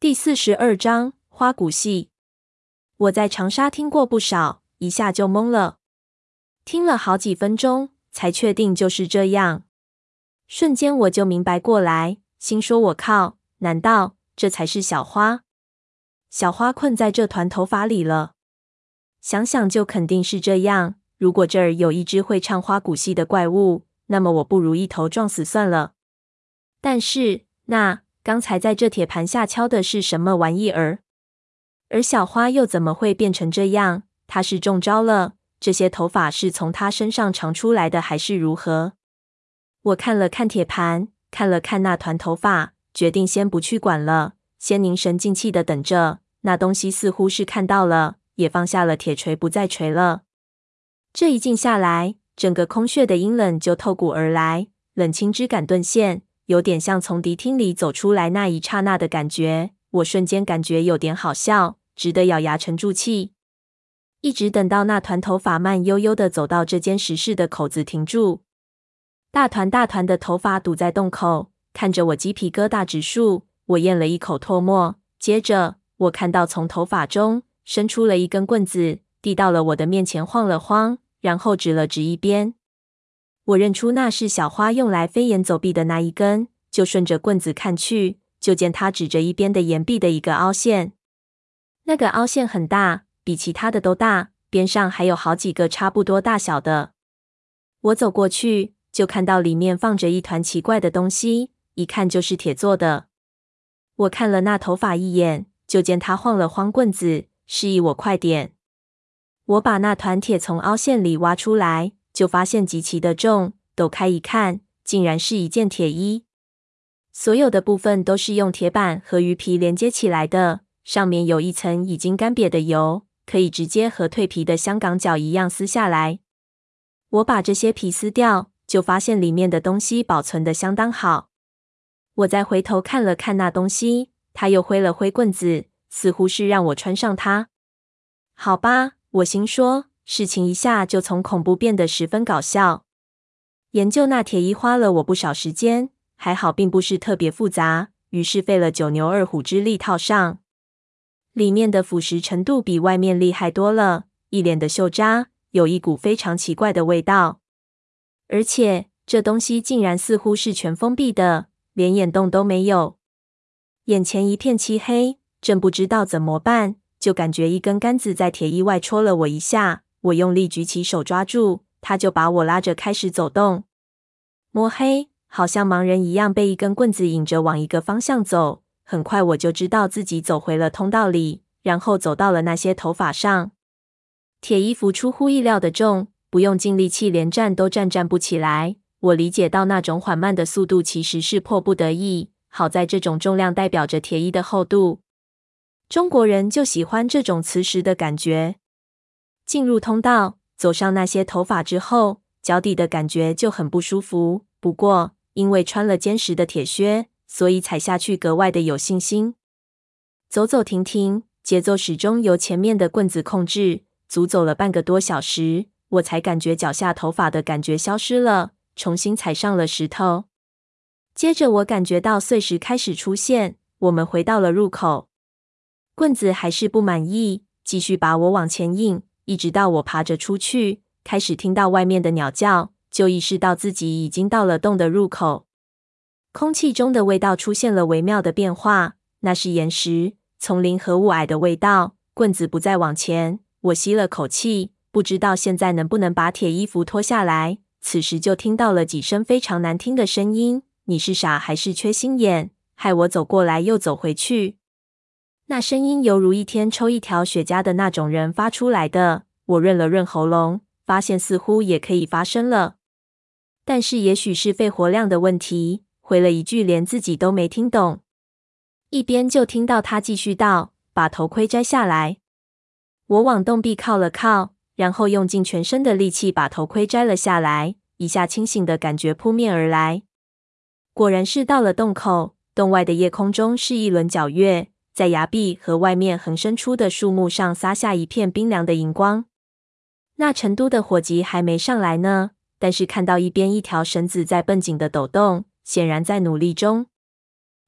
第四十二章花鼓戏。我在长沙听过不少，一下就懵了，听了好几分钟，才确定就是这样。瞬间我就明白过来，心说我靠，难道这才是小花？小花困在这团头发里了？想想就肯定是这样。如果这儿有一只会唱花鼓戏的怪物，那么我不如一头撞死算了。但是那……刚才在这铁盘下敲的是什么玩意儿？而小花又怎么会变成这样？她是中招了？这些头发是从她身上长出来的，还是如何？我看了看铁盘，看了看那团头发，决定先不去管了，先凝神静气的等着。那东西似乎是看到了，也放下了铁锤，不再锤了。这一静下来，整个空穴的阴冷就透骨而来，冷清之感顿现。有点像从迪厅里走出来那一刹那的感觉，我瞬间感觉有点好笑，只得咬牙沉住气，一直等到那团头发慢悠悠的走到这间石室的口子停住。大团大团的头发堵在洞口，看着我鸡皮疙瘩直竖。我咽了一口唾沫，接着我看到从头发中伸出了一根棍子，递到了我的面前，晃了晃，然后指了指一边。我认出那是小花用来飞檐走壁的那一根，就顺着棍子看去，就见他指着一边的岩壁的一个凹陷。那个凹陷很大，比其他的都大，边上还有好几个差不多大小的。我走过去，就看到里面放着一团奇怪的东西，一看就是铁做的。我看了那头发一眼，就见他晃了晃棍子，示意我快点。我把那团铁从凹陷里挖出来。就发现极其的重，抖开一看，竟然是一件铁衣。所有的部分都是用铁板和鱼皮连接起来的，上面有一层已经干瘪的油，可以直接和蜕皮的香港脚一样撕下来。我把这些皮撕掉，就发现里面的东西保存的相当好。我再回头看了看那东西，他又挥了挥棍子，似乎是让我穿上它。好吧，我心说。事情一下就从恐怖变得十分搞笑。研究那铁衣花了我不少时间，还好并不是特别复杂，于是费了九牛二虎之力套上。里面的腐蚀程度比外面厉害多了，一脸的锈渣，有一股非常奇怪的味道。而且这东西竟然似乎是全封闭的，连眼洞都没有。眼前一片漆黑，正不知道怎么办，就感觉一根杆子在铁衣外戳了我一下。我用力举起手抓住，他就把我拉着开始走动。摸黑，好像盲人一样，被一根棍子引着往一个方向走。很快我就知道自己走回了通道里，然后走到了那些头发上。铁衣服出乎意料的重，不用尽力气连站都站站不起来。我理解到那种缓慢的速度其实是迫不得已。好在这种重量代表着铁衣的厚度。中国人就喜欢这种磁石的感觉。进入通道，走上那些头发之后，脚底的感觉就很不舒服。不过，因为穿了坚实的铁靴，所以踩下去格外的有信心。走走停停，节奏始终由前面的棍子控制。足走了半个多小时，我才感觉脚下头发的感觉消失了，重新踩上了石头。接着，我感觉到碎石开始出现。我们回到了入口，棍子还是不满意，继续把我往前引。一直到我爬着出去，开始听到外面的鸟叫，就意识到自己已经到了洞的入口。空气中的味道出现了微妙的变化，那是岩石、丛林和雾霭的味道。棍子不再往前，我吸了口气，不知道现在能不能把铁衣服脱下来。此时就听到了几声非常难听的声音：“你是傻还是缺心眼？害我走过来又走回去。”那声音犹如一天抽一条雪茄的那种人发出来的。我润了润喉咙，发现似乎也可以发声了。但是也许是肺活量的问题，回了一句连自己都没听懂。一边就听到他继续道：“把头盔摘下来。”我往洞壁靠了靠，然后用尽全身的力气把头盔摘了下来。一下清醒的感觉扑面而来，果然是到了洞口。洞外的夜空中是一轮皎月。在崖壁和外面横伸出的树木上撒下一片冰凉的银光。那成都的伙计还没上来呢，但是看到一边一条绳子在绷紧的抖动，显然在努力中。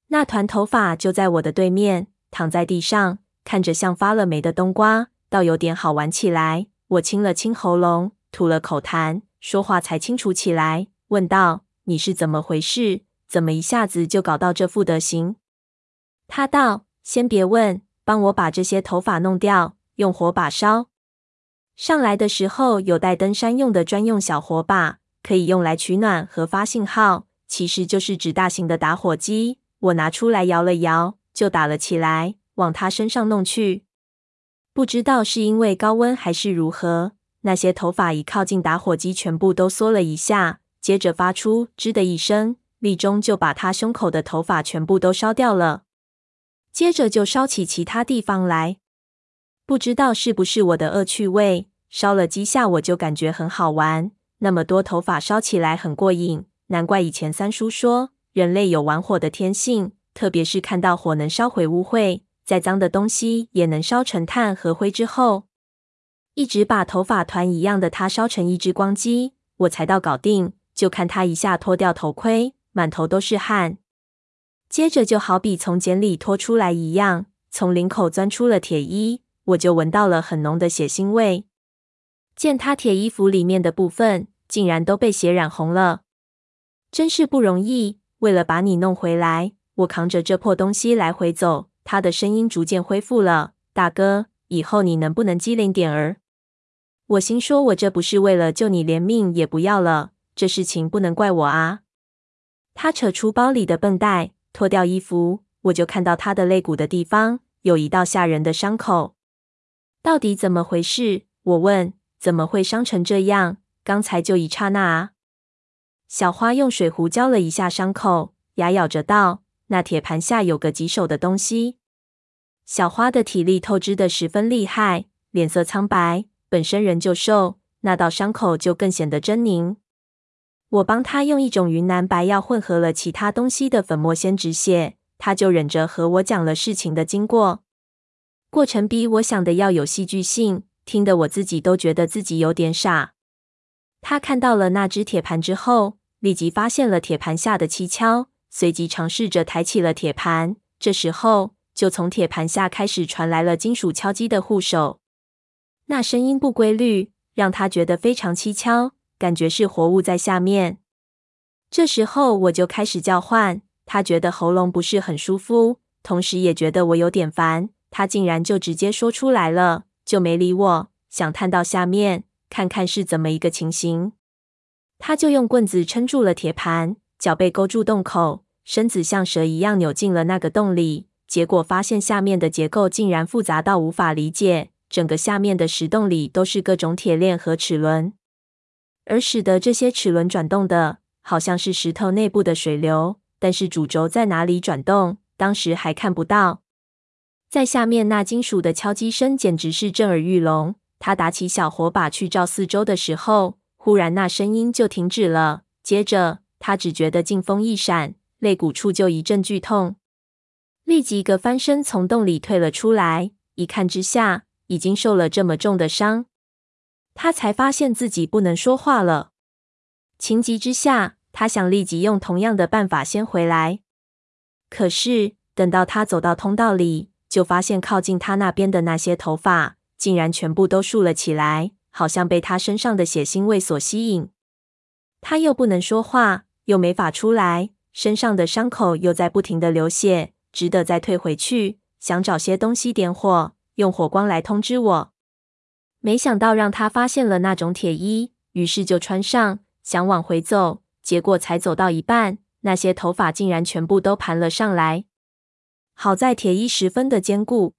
那团头发就在我的对面，躺在地上，看着像发了霉的冬瓜，倒有点好玩起来。我清了清喉咙，吐了口痰，说话才清楚起来，问道：“你是怎么回事？怎么一下子就搞到这副德行？”他道：“先别问，帮我把这些头发弄掉，用火把烧。上来的时候有带登山用的专用小火把，可以用来取暖和发信号，其实就是指大型的打火机。”我拿出来摇了摇，就打了起来，往他身上弄去。不知道是因为高温还是如何，那些头发一靠近打火机，全部都缩了一下，接着发出“吱”的一声，立中就把他胸口的头发全部都烧掉了。接着就烧起其他地方来，不知道是不是我的恶趣味，烧了几下我就感觉很好玩。那么多头发烧起来很过瘾，难怪以前三叔说。人类有玩火的天性，特别是看到火能烧毁污秽，再脏的东西也能烧成炭和灰之后，一直把头发团一样的他烧成一只光鸡，我才到搞定。就看他一下脱掉头盔，满头都是汗，接着就好比从茧里脱出来一样，从领口钻出了铁衣，我就闻到了很浓的血腥味。见他铁衣服里面的部分竟然都被血染红了，真是不容易。为了把你弄回来，我扛着这破东西来回走。他的声音逐渐恢复了，大哥，以后你能不能机灵点儿？我心说，我这不是为了救你，连命也不要了。这事情不能怪我啊。他扯出包里的绷带，脱掉衣服，我就看到他的肋骨的地方有一道吓人的伤口。到底怎么回事？我问。怎么会伤成这样？刚才就一刹那啊。小花用水壶浇了一下伤口，牙咬着道：“那铁盘下有个棘手的东西。”小花的体力透支得十分厉害，脸色苍白，本身人就瘦，那道伤口就更显得狰狞。我帮他用一种云南白药混合了其他东西的粉末先止血，他就忍着和我讲了事情的经过。过程比我想的要有戏剧性，听得我自己都觉得自己有点傻。他看到了那只铁盘之后，立即发现了铁盘下的蹊跷，随即尝试着抬起了铁盘。这时候，就从铁盘下开始传来了金属敲击的护手，那声音不规律，让他觉得非常蹊跷，感觉是活物在下面。这时候，我就开始叫唤，他觉得喉咙不是很舒服，同时也觉得我有点烦，他竟然就直接说出来了，就没理我，想探到下面看看是怎么一个情形。他就用棍子撑住了铁盘，脚背勾住洞口，身子像蛇一样扭进了那个洞里。结果发现下面的结构竟然复杂到无法理解，整个下面的石洞里都是各种铁链和齿轮，而使得这些齿轮转动的，好像是石头内部的水流。但是主轴在哪里转动，当时还看不到。在下面那金属的敲击声简直是震耳欲聋。他打起小火把去照四周的时候。忽然，那声音就停止了。接着，他只觉得劲风一闪，肋骨处就一阵剧痛，立即一个翻身从洞里退了出来。一看之下，已经受了这么重的伤，他才发现自己不能说话了。情急之下，他想立即用同样的办法先回来。可是，等到他走到通道里，就发现靠近他那边的那些头发，竟然全部都竖了起来。好像被他身上的血腥味所吸引，他又不能说话，又没法出来，身上的伤口又在不停的流血，只得再退回去，想找些东西点火，用火光来通知我。没想到让他发现了那种铁衣，于是就穿上，想往回走，结果才走到一半，那些头发竟然全部都盘了上来。好在铁衣十分的坚固，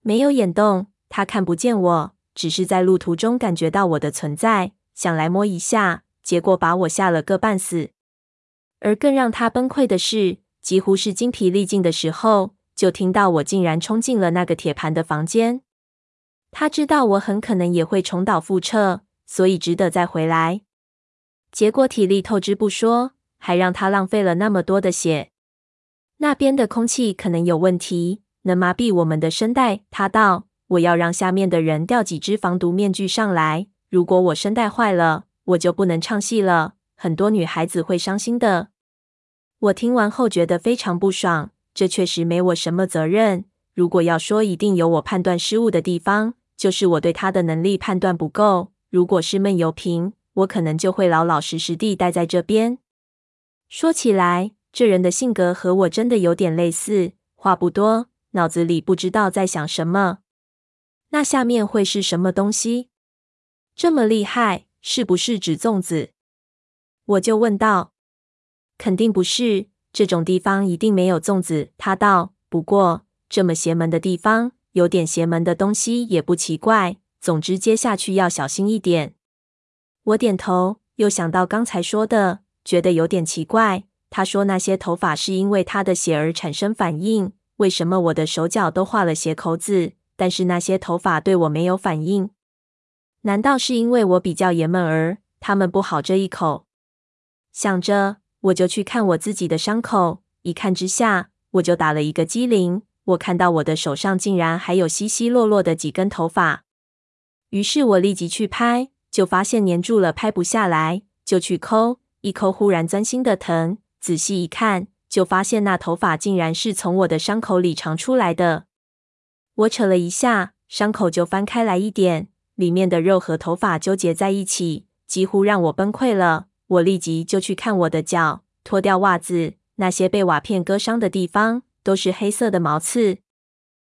没有眼洞，他看不见我。只是在路途中感觉到我的存在，想来摸一下，结果把我吓了个半死。而更让他崩溃的是，几乎是精疲力尽的时候，就听到我竟然冲进了那个铁盘的房间。他知道我很可能也会重蹈覆辙，所以只得再回来。结果体力透支不说，还让他浪费了那么多的血。那边的空气可能有问题，能麻痹我们的声带。他道。我要让下面的人掉几只防毒面具上来。如果我声带坏了，我就不能唱戏了。很多女孩子会伤心的。我听完后觉得非常不爽，这确实没我什么责任。如果要说一定有我判断失误的地方，就是我对他的能力判断不够。如果是闷油瓶，我可能就会老老实实地待在这边。说起来，这人的性格和我真的有点类似，话不多，脑子里不知道在想什么。那下面会是什么东西？这么厉害，是不是指粽子？我就问道。肯定不是，这种地方一定没有粽子。他道。不过，这么邪门的地方，有点邪门的东西也不奇怪。总之，接下去要小心一点。我点头，又想到刚才说的，觉得有点奇怪。他说那些头发是因为他的血而产生反应，为什么我的手脚都画了血口子，但是那些头发对我没有反应？难道是因为我比较爷们儿，他们不好这一口？想着，我就去看我自己的伤口，一看之下，我就打了一个激灵。我看到我的手上竟然还有稀稀落落的几根头发，于是我立即去拍，就发现粘住了，拍不下来，就去抠，一抠忽然钻心的疼。仔细一看，就发现那头发竟然是从我的伤口里长出来的。我扯了一下，伤口就翻开来一点，里面的肉和头发纠结在一起，几乎让我崩溃了。我立即就去看我的脚，脱掉袜子。那些被瓦片割伤的地方都是黑色的毛刺，